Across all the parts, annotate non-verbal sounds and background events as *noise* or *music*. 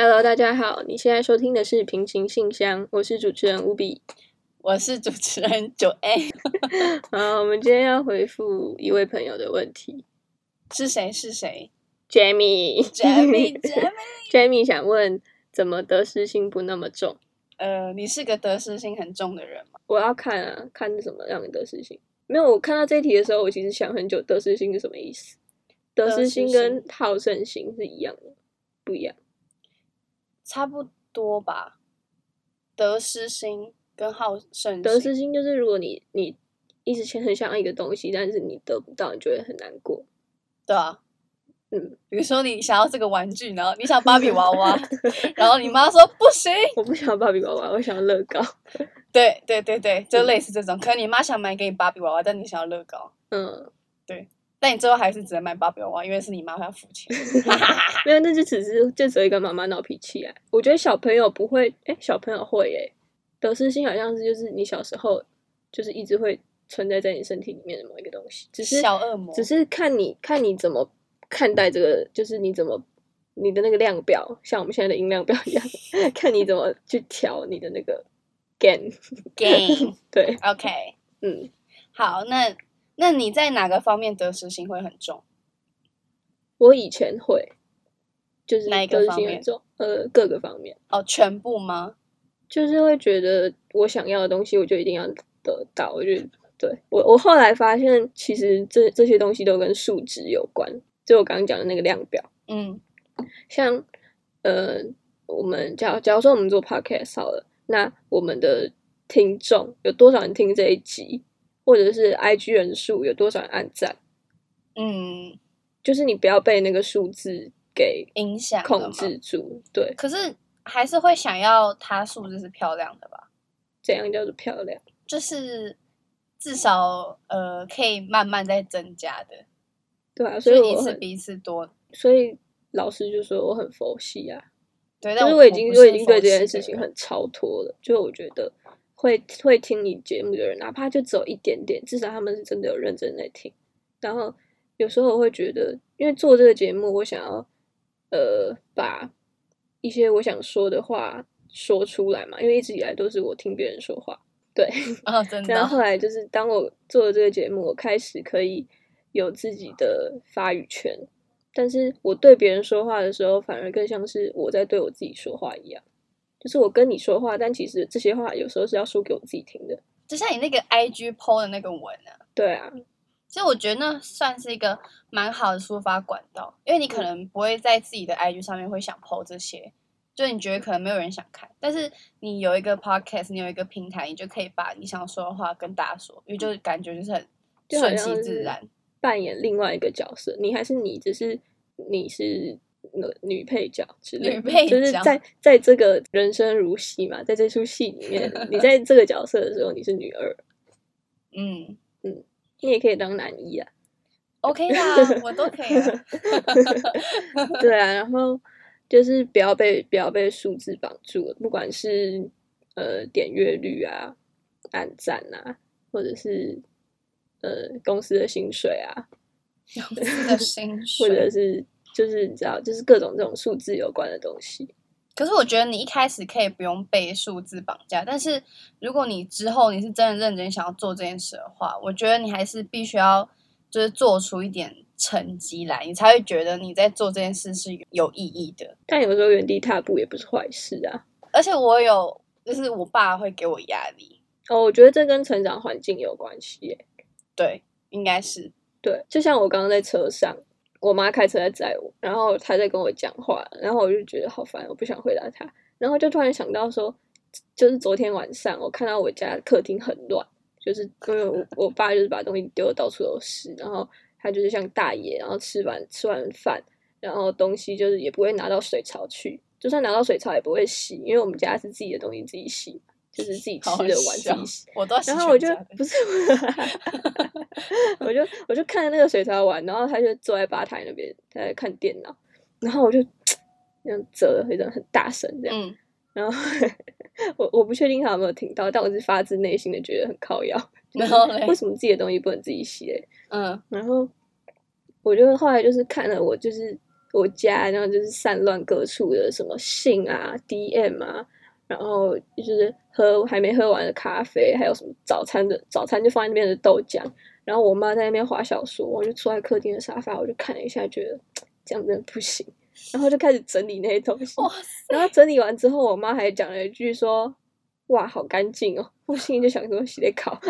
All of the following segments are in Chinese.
Hello，大家好，你现在收听的是《平行信箱》，我是主持人乌比。我是主持人九 A，*laughs* 好，我们今天要回复一位朋友的问题是谁？是谁，Jamie。？*laughs* Jamie，Jamie，Jamie *laughs* 想问，怎么得失心不那么重？呃，你是个得失心很重的人吗？我要看啊，看是什么样的得失心。没有，我看到这一题的时候，我其实想很久，得失心是什么意思？得失心跟好胜心是一样的，不一样。差不多吧。得失心跟好胜心，得失心就是如果你你一直很想要一个东西，但是你得不到，你就会很难过。对啊。嗯，比如说你想要这个玩具，然后你想芭比娃娃，*laughs* 然后你妈说不行。*laughs* 我不想要芭比娃娃，我想要乐高。对对对对，就类似这种。可能你妈想买给你芭比娃娃，但你想要乐高，嗯，但你最后还是只能买芭比娃娃，因为是你妈会要付钱。*laughs* 没有，那就只是就只有一个妈妈闹脾气啊。我觉得小朋友不会，哎、小朋友会哎、得失心好像是就是你小时候就是一直会存在在你身体里面的某一个东西，只是小恶魔只是看你看你怎么看待这个，就是你怎么你的那个量表，像我们现在的音量表一样，*laughs* 看你怎么去调你的那个 gain gain。*laughs* 对，OK，嗯，好，那那你在哪个方面得失心会很重？我以前会，就是哪一个方面重，呃，各个方面。哦，全部吗？就是会觉得我想要的东西，我就一定要得到。我觉得，对我我后来发现，其实这这些东西都跟数值有关，就我刚刚讲的那个量表。嗯像呃，我们假假如说我们做 podcast 好了，那我们的听众有多少人听这一集，或者是 IG 人数有多少人按赞，嗯，就是你不要被那个数字给影响控制住。对，可是还是会想要它数字是漂亮的吧？怎样叫做漂亮。就是至少呃可以慢慢在增加的，对啊，所所以我很以一次比一次多。所以老师就说我很佛系啊，对，但是我我已经我已经对这件事事情很超脱了。就我觉得会会听你节目的人，哪怕就只有一点点，至少他们是真的有认真在听。然后有时候我会觉得，因为做这个节目，我想要呃把一些我想说的话说出来嘛，因为一直以来都是我听别人说话，对。*laughs* 哦，真的然后后来就是当我做了这个节目，我开始可以有自己的发语权，但是我对别人说话的时候，反而更像是我在对我自己说话一样。就是我跟你说话，但其实这些话有时候是要说给我自己听的。就像你那个 IG PO 的那个文啊，对啊，其实我觉得那算是一个蛮好的抒发管道，因为你可能不会在自己的 IG 上面会想 PO 这些，就你觉得可能没有人想看，但是你有一个 Podcast，你有一个平台，你就可以把你想说的话跟大家说，因为就是感觉就是很顺其自然。扮演另外一个角色，你还是你，只是你是女女配角之类的，女配就是在在这个人生如戏嘛，在这出戏里面，*laughs* 你在这个角色的时候，你是女二，嗯嗯你也可以当男一啊。，OK 啦，我都可以啊。*laughs* 对啊，然后就是不要被不要被数字绑住了，不管是呃点阅率啊、按赞啊，或者是呃公司的薪水啊，公司的薪水或者。是就是你知道，就是各种这种数字有关的东西。可是我觉得你一开始可以不用被数字绑架，但是如果你之后你是真的认真想要做这件事的话，我觉得你还是必须要就是做出一点成绩来，你才会觉得你在做这件事是有意义的。但有时候原地踏步也不是坏事啊。而且我有，就是我爸会给我压力，哦，我觉得这跟成长环境有关系耶。对，应该是，对，就像我刚刚在车上，我妈开车在载我，然后她在跟我讲话，然后我就觉得好烦，我不想回答她，然后就突然想到说，就是昨天晚上我看到我家客厅很乱，就是因为我我爸就是把东西丢的到处都是，然后他就是像大爷，然后吃完吃完饭，然后东西就是也不会拿到水槽去，就算拿到水槽也不会洗，因为我们家是自己的东西自己洗，就是自己吃的碗自笑己洗。我都然后我就不是，我就我就看着那个水槽玩，然后他就坐在吧台那边，他在看电脑，然后我就这样折了一阵很大声这样，嗯，然后 *laughs* 我我不确定他有没有听到，但我是发自内心的觉得很靠腰，*laughs* 然后嘞为什么自己的东西不能自己洗嘞？嗯然后我就后来就是看了我就是我家，然后就是散乱各处的什么信啊、DM 啊，然后就是喝还没喝完的咖啡，还有什么早餐的早餐就放在那边的豆浆，然后我妈在那边划小说，我就坐在客厅的沙发，我就看了一下，觉得这样真的不行，然后就开始整理那些东西，然后整理完之后，我妈还讲了一句说：“哇，好干净哦！”我心里就想说：“洗得烤。”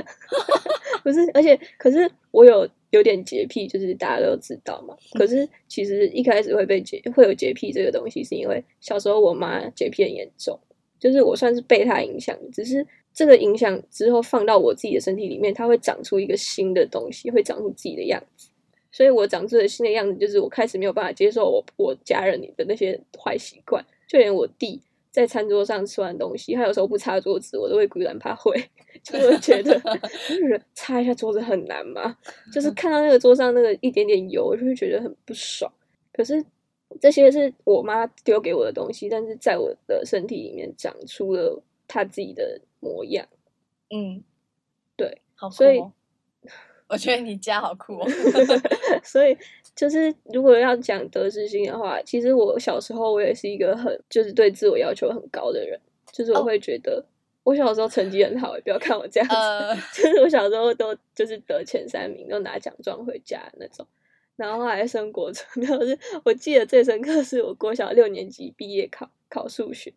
不是，而且可是我有有点洁癖，就是大家都知道嘛。可是其实一开始会被洁会有洁癖这个东西，是因为小时候我妈洁癖很严重，就是我算是被它影响，只是这个影响之后放到我自己的身体里面，它会长出一个新的东西，会长出自己的样子。所以我长出的新的样子，就是我开始没有办法接受我我家人里的那些坏习惯，就连我弟在餐桌上吃完东西，他有时候不擦桌子，我都会孤然怕会，*laughs* 就会觉得 *laughs* 就是擦一下桌子很难嘛，就是看到那个桌上那个一点点油，我就会觉得很不爽。可是这些是我妈丢给我的东西，但是在我的身体里面长出了她自己的模样。嗯，对，好酷所以哦。我觉得你家好酷哦。*laughs* 所以就是如果要讲得失心的话，其实我小时候我也是一个很就是对自我要求很高的人，就是我哦会觉得、我小时候成绩很好，不要看我这样子，呃，*laughs* 就是我小时候都就是得前三名，都拿奖状回家那种。然后后来升国中，*laughs* 没有是我记得最深刻是我国小六年级毕业考考数学，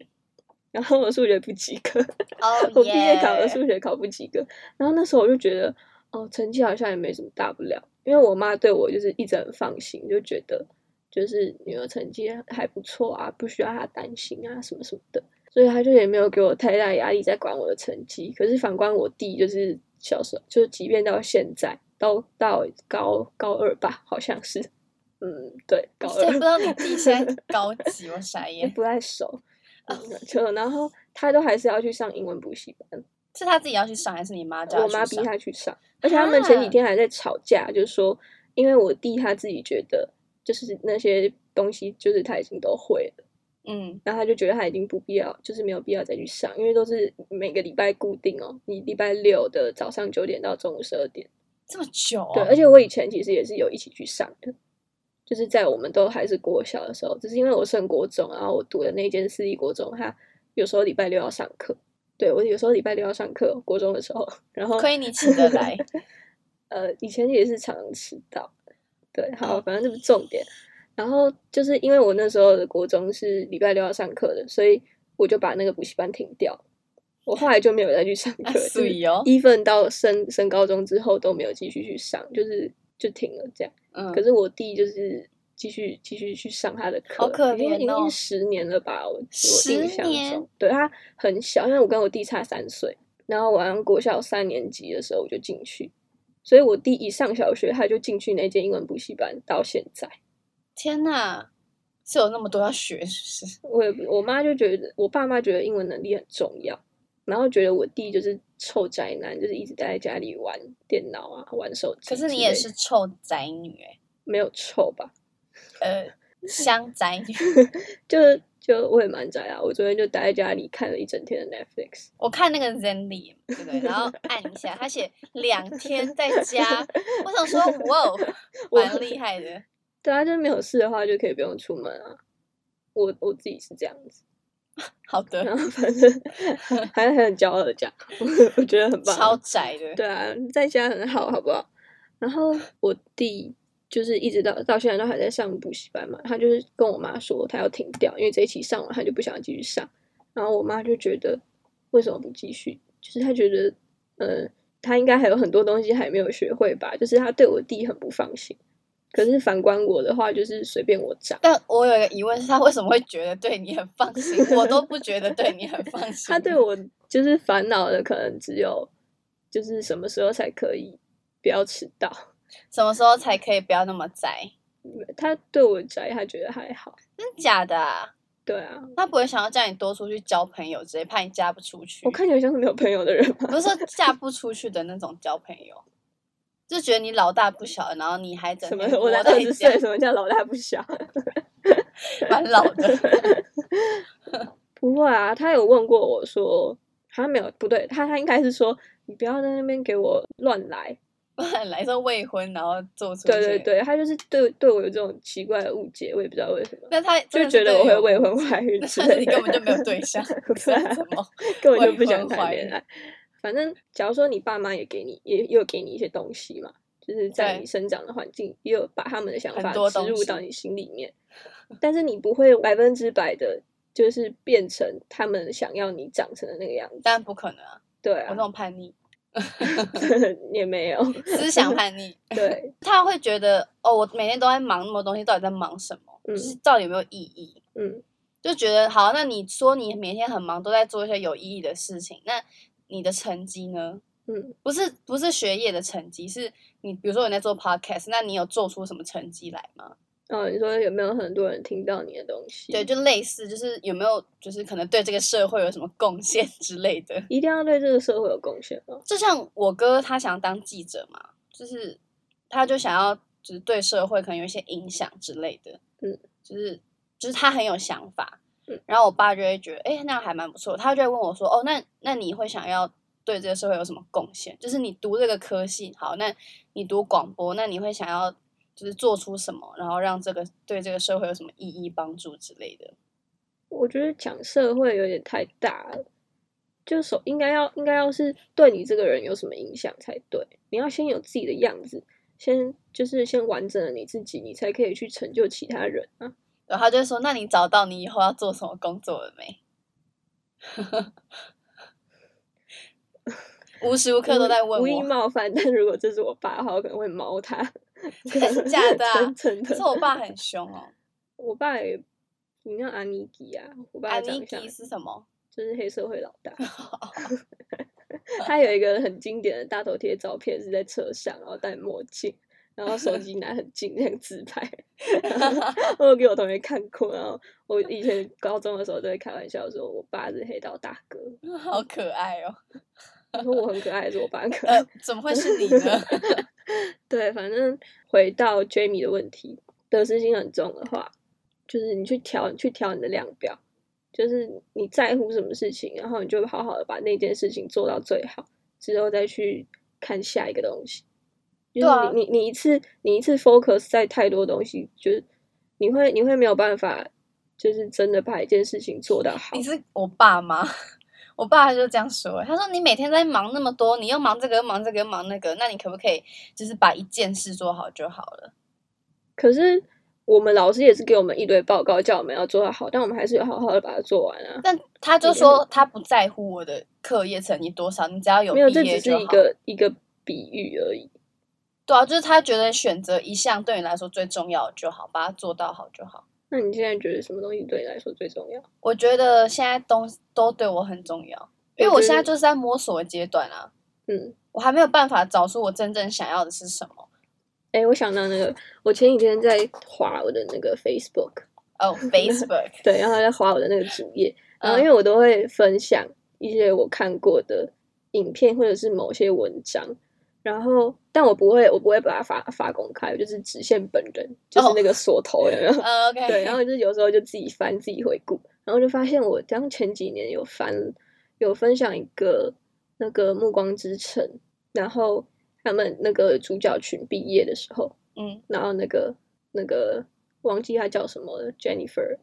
然后我数学不及格，哦我毕业考的数学考不及格，然后那时候我就觉得，哦，成绩好像也没什么大不了，因为我妈对我就是一直很放心，就觉得就是女儿成绩还不错啊，不需要她担心啊什么什么的，所以她就也没有给我太大压力在管我的成绩。可是反观我弟，就是小时候，就是即便到现在，到到高高二吧，好像是，嗯，对，高二不知道你弟现在 *laughs* 高几，我傻也眼。不太熟，嗯就然后他都还是要去上英文补习班。是他自己要去上，还是你妈叫我妈逼他去上？而且他们前几啊天还在吵架，就是说，因为我弟他自己觉得，就是那些东西，就是他已经都会了，嗯，然后他就觉得他已经不必要，就是没有必要再去上，因为都是每个礼拜固定哦，你礼拜六的早上九点到中午十二点，这么久、哦。对，而且我以前其实也是有一起去上的，就是在我们都还是国小的时候，只是因为我升国中，然后我读的那间私立国中，他有时候礼拜六要上课，对我有时候礼拜六要上课，国中的时候，然后亏你起得来。*laughs* 呃，以前也是常常迟到，对，好，反正这不是重点。然后就是因为我那时候的国中是礼拜六要上课的，所以我就把那个补习班停掉。我后来就没有再去上啊课，就是水哦一份到升升高中之后都没有继续去上，就是就停了这样。嗯，可是我弟就是继续继续去上他的课，好可怜哦经十年了吧？我我十印象年中，对他很小，因为我跟我弟差三岁，然后我好像国小三年级的时候我就进去，所以我弟一上小学他就进去那间英文补习班，到现在，天哪，是有那么多要学，是不是？我我妈就觉得我爸妈觉得英文能力很重要，然后觉得我弟就是臭宅男，就是一直待在家里玩电脑啊，玩手机。可是你也是臭宅女哎、没有臭吧？*laughs* 呃，香宅女。*laughs* 就就我也蛮宅啊，我昨天就待在家里看了一整天的 Netflix。我看那个 Zenly，对不对？然后按一下，他写两天在家，我想说，哇哦，*laughs* 蛮厉害的。对啊，就是没有事的话就可以不用出门啊。我我自己是这样子，*laughs* 好的，然 *laughs* 后反正还还很骄傲的讲，我 *laughs* 我觉得很棒。超宅的。对啊，在家很好，好不好？然后我弟就是一直到到现在都还在上补习班嘛，他就是跟我妈说他要停掉，因为这一期上完他就不想继续上。然后我妈就觉得为什么不继续？就是他觉得，呃，他应该还有很多东西还没有学会吧，就是他对我弟很不放心。可是反观我的话，就是随便我长。但我有一个疑问是，他为什么会觉得对你很放心？我都不觉得对你很放 *laughs* 心。他对我就是烦恼的，可能只有就是什么时候才可以不要迟到。什么时候才可以不要那么宅？他对我宅，他觉得还好。真的假的啊？对啊，他不会想要叫你多出去交朋友直接，怕你嫁不出去。我看起来像是没有朋友的人吗？不是说嫁不出去的那种交朋友，就觉得你老大不小，然后你还整什么？我在家二十岁，什么叫老大不小？*laughs* 蛮老的。*laughs* 不会啊，他有问过我说，他没有不对，他他应该是说你不要在那边给我乱来，不然来说未婚，然后做出，对对对，他就是对对我有这种奇怪的误解，我也不知道为什么，那他就觉得我会未婚怀孕是你根本就没有对象，*laughs* 对啊算什么？根本就不想怀孕谈恋爱。反正，假如说你爸妈也给你，也也有给你一些东西嘛，就是在你生长的环境，也有把他们的想很法植入到你心里面，但是你不会百分之百的，就是变成他们想要你长成的那个样子。但不可能啊，对我这啊，种叛逆，*laughs* 也没有。*laughs* 思想叛逆，*laughs* 对，他会觉得哦，我每天都在忙那么多东西，到底在忙什么？嗯就是到底有没有意义？嗯，就觉得好，那你说你每天很忙，都在做一些有意义的事情，那你的成绩呢？嗯，不是不是学业的成绩，是你比如说你在做 podcast，那你有做出什么成绩来吗？哦，你说有没有很多人听到你的东西？对，就类似，就是有没有就是可能对这个社会有什么贡献之类的。一定要对这个社会有贡献吗？就像我哥他想当记者嘛，就是他就想要就是对社会可能有一些影响之类的，嗯，就是就是他很有想法，嗯然后我爸就会觉得，哎、那还蛮不错，他就会问我说，哦，那那你会想要对这个社会有什么贡献？就是你读这个科系，好，那你读广播，那你会想要就是做出什么，然后让这个对这个社会有什么意义、帮助之类的。我觉得讲社会有点太大了，就首应该要应该要是对你这个人有什么影响才对。你要先有自己的样子，先就是先完整了你自己，你才可以去成就其他人啊。然后他就会说，那你找到你以后要做什么工作了没？*laughs* 无时无刻都在问无意，冒犯，但如果这是我爸的话，我可能会毛他。*laughs* 真的假的啊 *laughs* 真真的。可是我爸很凶哦。我爸也，你像阿尼基啊，我爸安妮的长相基是什么？就是黑社会老大。他有一个很经典的大头贴照片，是在车上，然后戴墨镜，然后手机拿很近，像自拍。*laughs* 我有给我同学看过，然后我以前高中的时候都会开玩笑说，我爸是黑道大哥。*laughs* 好可爱哦。你说我很可爱，还是我爸很可爱？呃，怎么会是你呢？*laughs* 对，反正回到 Jamie 的问题，得失心很重的话，就是你去调，去调你的量表，就是你在乎什么事情，然后你就好好的把那件事情做到最好，之后再去看下一个东西。就是对啊你你你一次你一次 focus 在太多东西，就是你会你会没有办法，就是真的把一件事情做到好你。是我爸吗？我爸他就这样说，他说你每天在忙那么多，你又忙这个又忙这个又忙那个，那你可不可以就是把一件事做好就好了？可是我们老师也是给我们一堆报告，叫我们要做到好，但我们还是有好好的把它做完啊。但他就说他不在乎我的课业成绩多少，你只要有没有，毕这只是一。个一个比喻而已。对啊，就是他觉得选择一项对你来说最重要就好，把它做到好就好。那你现在觉得什么东西对你来说最重要？我觉得现在都都对我很重要，因为我现在就是在摸索的阶段啊，嗯，我还没有办法找出我真正想要的是什么。哎、我想到那个，我前几天在划我的那个 Facebook，哦、*laughs* f a c e b o o k 对，然后在划我的那个主页，然后嗯因为我都会分享一些我看过的影片或者是某些文章，然后但我不会，我不会把它发发公开，我就是只限本人，就是哦那个锁头有没有？*laughs* 呃，OK，对，然后就是有时候就自己翻自己回顾，然后就发现我刚前几年有翻有分享一个那个《暮光之城》，然后他们那个主角群毕业的时候，嗯。然后那个那个忘记他叫什么了，Jennifer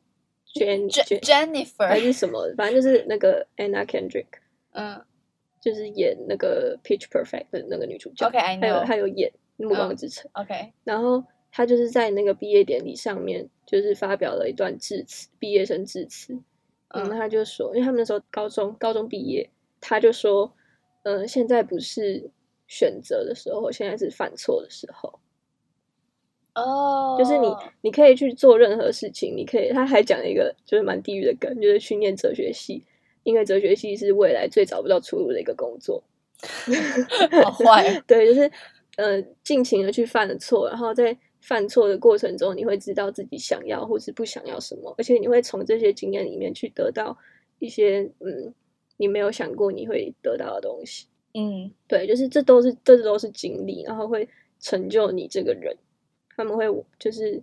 Jen，Je- Jen 还 Jennifer，还是什么，反正就是那个 Anna Kendrick，嗯就是演那个 Pitch Perfect 的那个女主角，OK，I 还有她有演《暮光嗯之城》OK 然后她就是在那个毕业典礼上面，就是发表了一段致辞，毕业生致辞。嗯，嗯他就说，因为他们那时候高中高中毕业，他就说，嗯、现在不是选择的时候，现在是犯错的时候。哦，就是你，你可以去做任何事情，你可以。他还讲了一个就是蛮地狱的梗，就是去念哲学系，因为哲学系是未来最找不到出路的一个工作。*laughs* 好坏哦，*laughs* 对，就是呃，尽情的去犯了错，然后在犯错的过程中，你会知道自己想要或是不想要什么，而且你会从这些经验里面去得到一些嗯，你没有想过你会得到的东西。嗯对，就是这都是这都是经历，然后会成就你这个人。他们会就是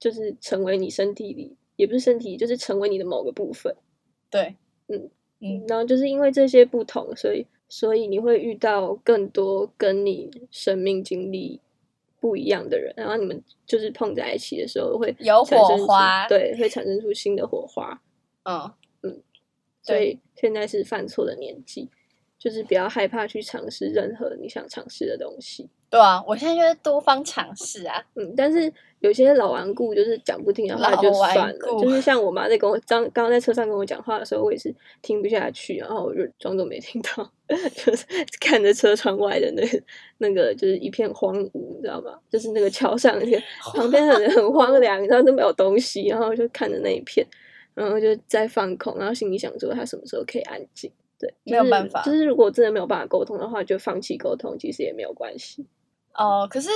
就是成为你身体里，也不是身体，就是成为你的某个部分。对，嗯嗯然后就是因为这些不同，所以所以你会遇到更多跟你生命经历不一样的人，然后你们就是碰在一起的时候会有火花对，会产生出新的火花。*laughs* 嗯，所以现在是犯错的年纪，就是不要害怕去尝试任何你想尝试的东西。对啊，我现在就是多方尝试啊。嗯，但是有些老顽固就是讲不听的话就算了，就是像我妈在跟我刚刚刚在车上跟我讲话的时候，我也是听不下去，然后我就装作没听到，*laughs* 就是看着车窗外的那个那个就是一片荒芜，你知道吗？就是那个桥上那个旁边很很荒凉，然后都没有东西，然后就看着那一片，然后就在放空，然后心里想说他什么时候可以安静。对，就是没有办法就是如果真的没有办法沟通的话，就放弃沟通，其实也没有关系。哦、可是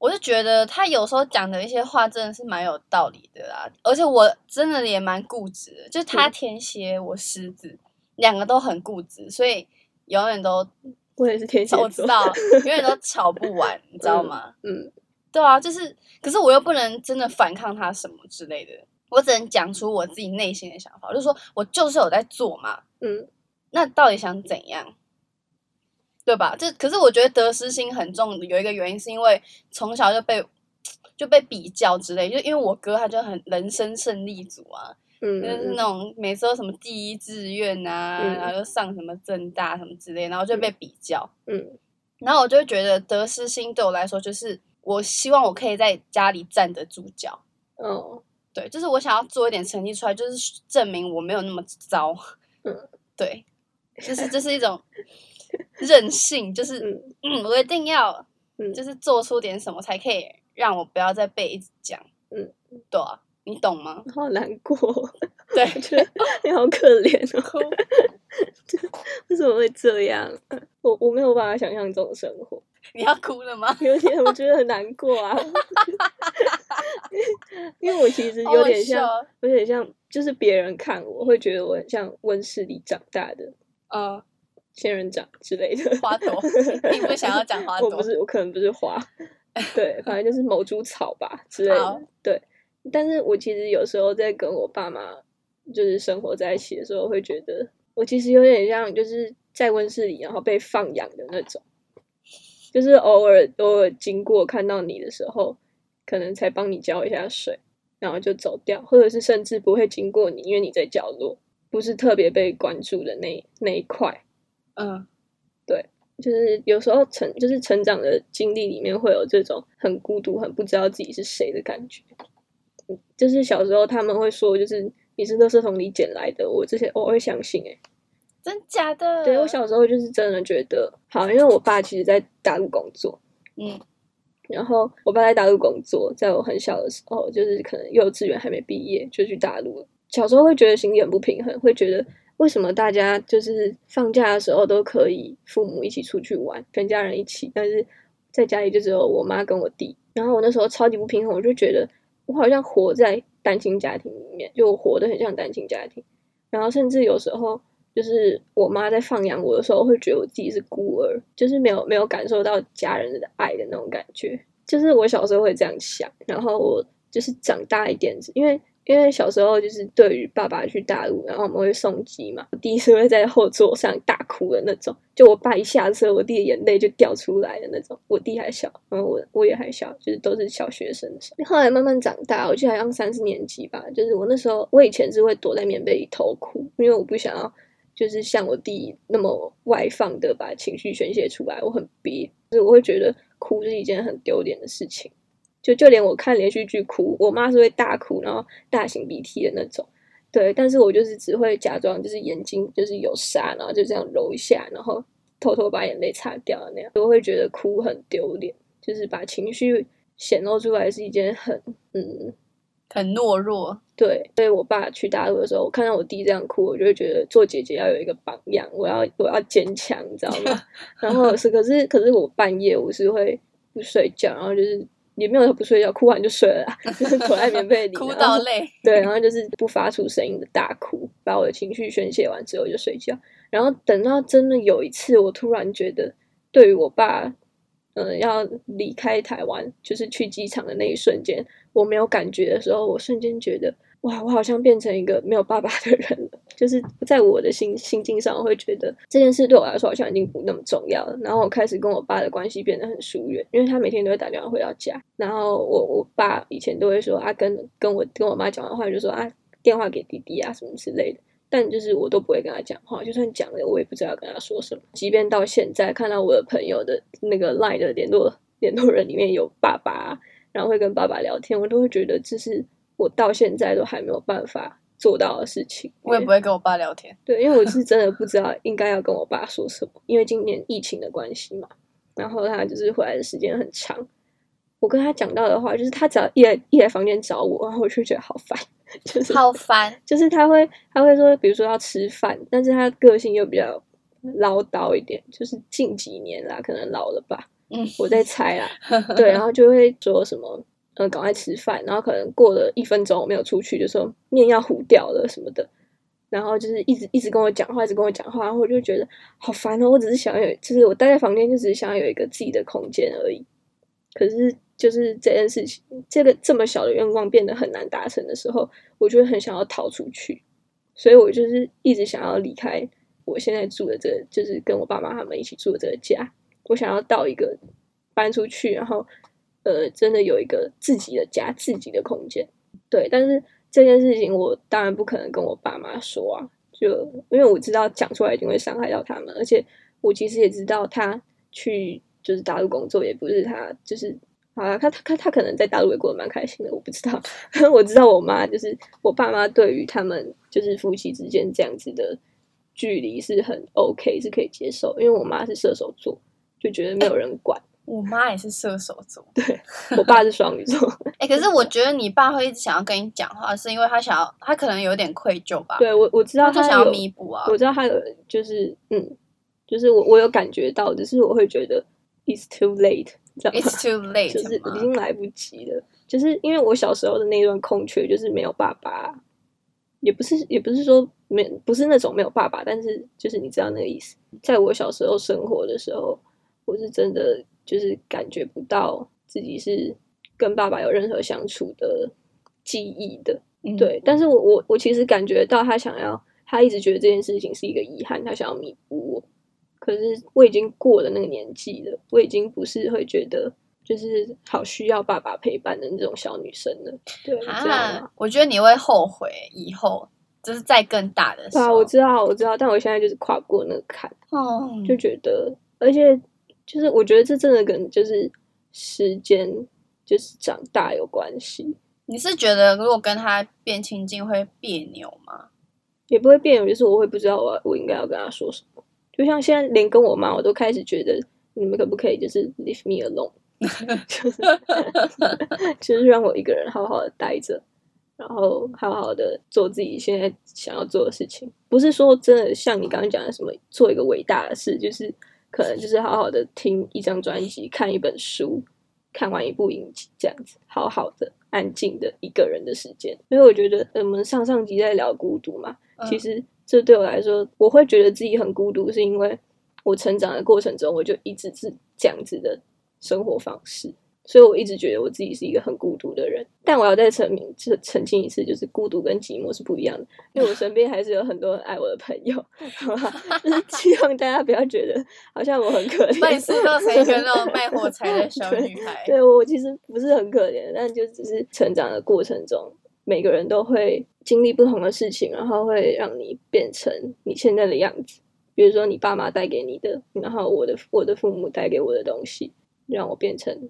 我就觉得他有时候讲的一些话真的是蛮有道理的啦，而且我真的也蛮固执的，就是他嗯天蝎，我狮子，两个都很固执，所以永远都我也是天蝎座，我知道，*laughs* 永远都吵不完，你知道吗？嗯，对啊，就是，可是我又不能真的反抗他什么之类的，我只能讲出我自己内心的想法，就是说我就是有在做嘛，嗯那到底想怎样？对吧？这可是我觉得得失心很重，有一个原因是因为从小就被就被比较之类，就因为我哥他就很人生胜利组啊，嗯，就是那种每次都什么第一志愿啊，嗯然后又上什么正大什么之类，然后就被比较，嗯。然后我就会觉得得失心对我来说就是我希望我可以在家里站得住脚，哦，对，就是我想要做一点成绩出来，就是证明我没有那么糟，嗯，对，就是这是一种 *laughs* 任性，就是嗯嗯，我一定要嗯，就是做出点什么才可以让我不要再被一直讲，嗯，对啊，你懂吗？好难过，*laughs* 对，我觉得你好可怜哦，哭，*laughs* 为什么会这样？我我没有办法想象这种生活，你要哭了吗？有点我觉得很难过啊，因为我其实有点像，有点像，就是别人看我会觉得我很像温室里长大的嗯，仙人掌之类的。花朵，*laughs* 并不想要讲花朵。我不，是，我可能不是花，*laughs* 对，反正就是某株草吧之类的。对，但是我其实有时候在跟我爸妈就是生活在一起的时候，会觉得我其实有点像就是在温室里然后被放养的那种，就是偶尔偶尔经过看到你的时候，可能才帮你浇一下水，然后就走掉，或者是甚至不会经过你，因为你在角落，不是特别被关注的那那一块。嗯，对就是有时候成就是成长的经历里面会有这种很孤独、很不知道自己是谁的感觉。嗯就是小时候他们会说，就是你是垃圾桶里捡来的，我这些我会相信哎、真假的？对我小时候就是真的觉得好，因为我爸其实在大陆工作，嗯然后我爸在大陆工作，在我很小的时候，就是可能幼稚园还没毕业就去大陆了。小时候会觉得心里很不平衡，会觉得为什么大家就是放假的时候都可以父母一起出去玩，全家人一起，但是在家里就只有我妈跟我弟。然后我那时候超级不平衡，我就觉得我好像活在单亲家庭里面，就我活得很像单亲家庭。然后甚至有时候就是我妈在放养我的时候，会觉得我自己是孤儿，就是没有没有感受到家人的爱的那种感觉。就是我小时候会这样想，然后我就是长大一点，因为因为小时候就是对于爸爸去大陆，然后我们会送机嘛，我弟是会在后座上大哭的那种，就我爸一下车，我弟的眼泪就掉出来的那种。我弟还小，然后我我也还小，就是都是小学生。后来慢慢长大，我记得好像三四年级吧，就是我那时候，我以前是会躲在棉被里偷哭，因为我不想要就是像我弟那么外放的把情绪宣泄出来，我很憋，就是我会觉得哭是一件很丢脸的事情。就就连我看连续剧哭，我妈是会大哭，然后大擤鼻涕的那种。对，但是我就是只会假装就是眼睛就是有沙，然后就这样揉一下，然后偷偷把眼泪擦掉那样。我会觉得哭很丢脸，就是把情绪显露出来是一件很嗯很懦弱，对，所以我爸去大陆的时候，我看到我弟这样哭，我就会觉得做姐姐要有一个榜样，我要我要坚强，你知道吗？*laughs* 然后是可是可是我半夜我是会不睡觉，然后就是也没有不睡觉，哭完就睡了啦，*laughs* 就是躲在棉被里，哭到累，对，然后就是不发出声音的大哭，把我的情绪宣泄完之后就睡觉。然后等到真的有一次，我突然觉得，对于我爸，嗯、要离开台湾，就是去机场的那一瞬间，我没有感觉的时候，我瞬间觉得，哇，我好像变成一个没有爸爸的人了。就是在我的心心境上，我会觉得这件事对我来说好像已经不那么重要了。然后我开始跟我爸的关系变得很疏远，因为他每天都会打电话回到家。然后我我爸以前都会说啊，跟跟我跟我妈讲完话就说啊，电话给弟弟啊什么之类的。但就是我都不会跟他讲话，就算讲了，我也不知道要跟他说什么。即便到现在看到我的朋友的那个 LINE 的联络联络人里面有爸爸，然后会跟爸爸聊天，我都会觉得这是我到现在都还没有办法做到的事情。我也不会跟我爸聊天，对，因为我是真的不知道应该要跟我爸说什么，因为今年疫情的关系嘛，然后他就是回来的时间很长。我跟他讲到的话，就是他只要一来一来房间找我，然后我就觉得好烦，就是好烦。就是他会他会说，比如说要吃饭，但是他个性又比较唠叨一点，就是近几年啦，可能老了吧，嗯，我在猜啦，*laughs* 对，然后就会说什么，呃，赶快吃饭，然后可能过了一分钟我没有出去，就说面要糊掉了什么的，然后就是一直一直跟我讲话，一直跟我讲话，然后我就觉得好烦哦，我只是想有，就是我待在房间就只是想要有一个自己的空间而已，可是。就是这件事情，这个这么小的愿望变得很难达成的时候，我就很想要逃出去，所以我就是一直想要离开我现在住的这个，就是跟我爸妈他们一起住的这个家。我想要到一个搬出去，然后呃，真的有一个自己的家、自己的空间。对，但是这件事情我当然不可能跟我爸妈说啊，就因为我知道讲出来一定会伤害到他们，而且我其实也知道他去就是大陆工作也不是他就是。啊，他他他他可能在大陆也过得蛮开心的，我不知道。*laughs* 我知道我妈就是我爸妈对于他们就是夫妻之间这样子的距离是很 OK，是可以接受。因为我妈是射手座，就觉得没有人管。我妈也是射手座，对我爸是双鱼座。*laughs* 哎，可是我觉得你爸会一直想要跟你讲话，是因为他想要，他可能有点愧疚吧？对我我知道他想要弥补啊。我知道他有就是嗯，就是我我有感觉到，只是我会觉得 it's too late。It's too late，*laughs* 就是已经来不及了。就是因为我小时候的那段空缺，就是没有爸爸，也不是也不是说没不是那种没有爸爸，但是就是你知道那个意思。在我小时候生活的时候，我是真的就是感觉不到自己是跟爸爸有任何相处的记忆的。对，但是我我我其实感觉到他想要，他一直觉得这件事情是一个遗憾，他想要弥补我。可是我已经过了那个年纪了，我已经不是会觉得就是好需要爸爸陪伴的那种小女生了。对啊，我觉得你会后悔以后，就是在更大的时候。啊，我知道，我知道，但我现在就是跨过那个坎，哦，就觉得，而且就是我觉得这真的跟就是时间就是长大有关系。你是觉得如果跟他变亲近会别扭吗？也不会别扭，就是我会不知道我我应该要跟他说什么。就像现在，连跟我妈，我都开始觉得，你们可不可以就是 leave me alone，*laughs* 就是 *laughs* 就是让我一个人好好的待着，然后好好的做自己现在想要做的事情。不是说真的像你刚刚讲的什么做一个伟大的事，就是可能就是好好的听一张专辑，看一本书，看完一部影集这样子，好好的安静的一个人的时间。因为我觉得我们上上集在聊孤独嘛，其实。这对我来说，我会觉得自己很孤独，是因为我成长的过程中，我就一直是这样子的生活方式，所以我一直觉得我自己是一个很孤独的人。但我要再澄明、澄澄清一次，就是孤独跟寂寞是不一样的，因为我身边还是有很多爱我的朋友，*laughs* 好吧？就是希望大家不要觉得好像我很可怜，把你塑造成一个那种卖火柴的 *laughs* 小女孩。对我其实不是很可怜，但就只是成长的过程中。每个人都会经历不同的事情，然后会让你变成你现在的样子。比如说，你爸妈带给你的，然后我的我的父母带给我的东西，让我变成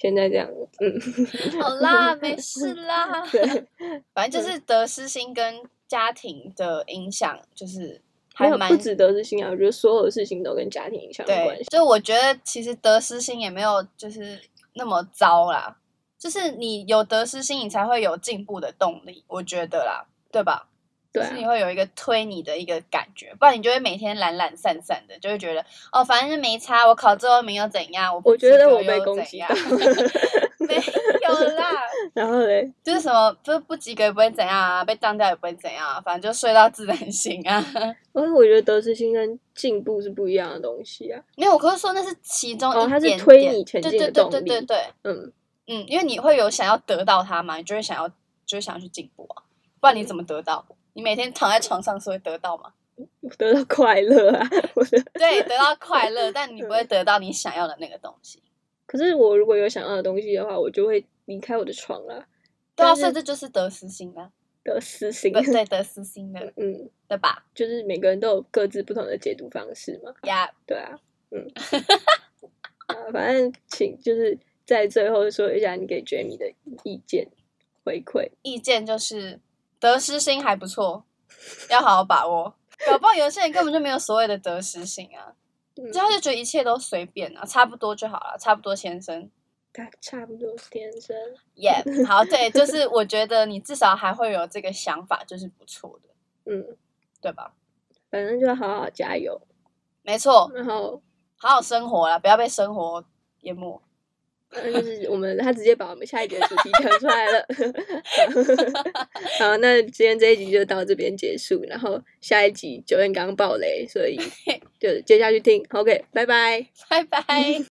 现在这样。嗯，*laughs* 好啦，没事啦。*laughs* 对，反正就是得失心跟家庭的影响，就是还蛮不止得失心啊。我觉得所有的事情都跟家庭影响有关系。就我觉得，其实得失心也没有就是那么糟啦。就是你有得失心，你才会有进步的动力，我觉得啦，对吧？对，是你会有一个推你的一个感觉，不然你就会每天懒懒散散的，就会觉得哦，反正没差，我考最后名又怎样？我我觉得我被攻击到，*laughs* 没有啦。*laughs* 然后嘞，就是什么，就是不及格也不会怎样啊，被当掉也不会怎样，啊反正就睡到自然醒啊。*laughs* 因为我觉得得失心跟进步是不一样的东西啊。没有，我可是说那是其中一点，它是推你前进的动力。对对对对对，嗯。嗯，因为你会有想要得到它嘛，你就会想要，就会想要去进步啊，不然你怎么得到？你每天躺在床上是会得到吗？得到快乐啊！*laughs* 我的，对，得到快乐，*laughs* 但你不会得到你想要的那个东西。可是我如果有想要的东西的话，我就会离开我的床啦。对啊，但是所以这就是得失心啊，得失心，对对，得失心的，嗯，对吧？就是每个人都有各自不同的解读方式嘛。呀、对啊，嗯，*laughs* 啊，反正请就是在最后说一下你给 Jamie 的意见回馈。意见就是得失心还不错，要好好把握。搞不好有些人根本就没有所谓的得失心啊，嗯就他就觉得一切都随便啊，差不多就好了，差不多先生。*laughs* 他差不多先生，耶、好，对，就是我觉得你至少还会有这个想法，就是不错的，*laughs* 嗯，对吧？反正就好好加油，没错，然后好好生活啦，不要被生活淹没。呃就是我们他直接把我们下一节的主题讲出来了。*laughs* 好，那今天这一集就到这边结束，然后下一集九燕刚爆雷，所以就接下去听。OK，拜拜。拜拜。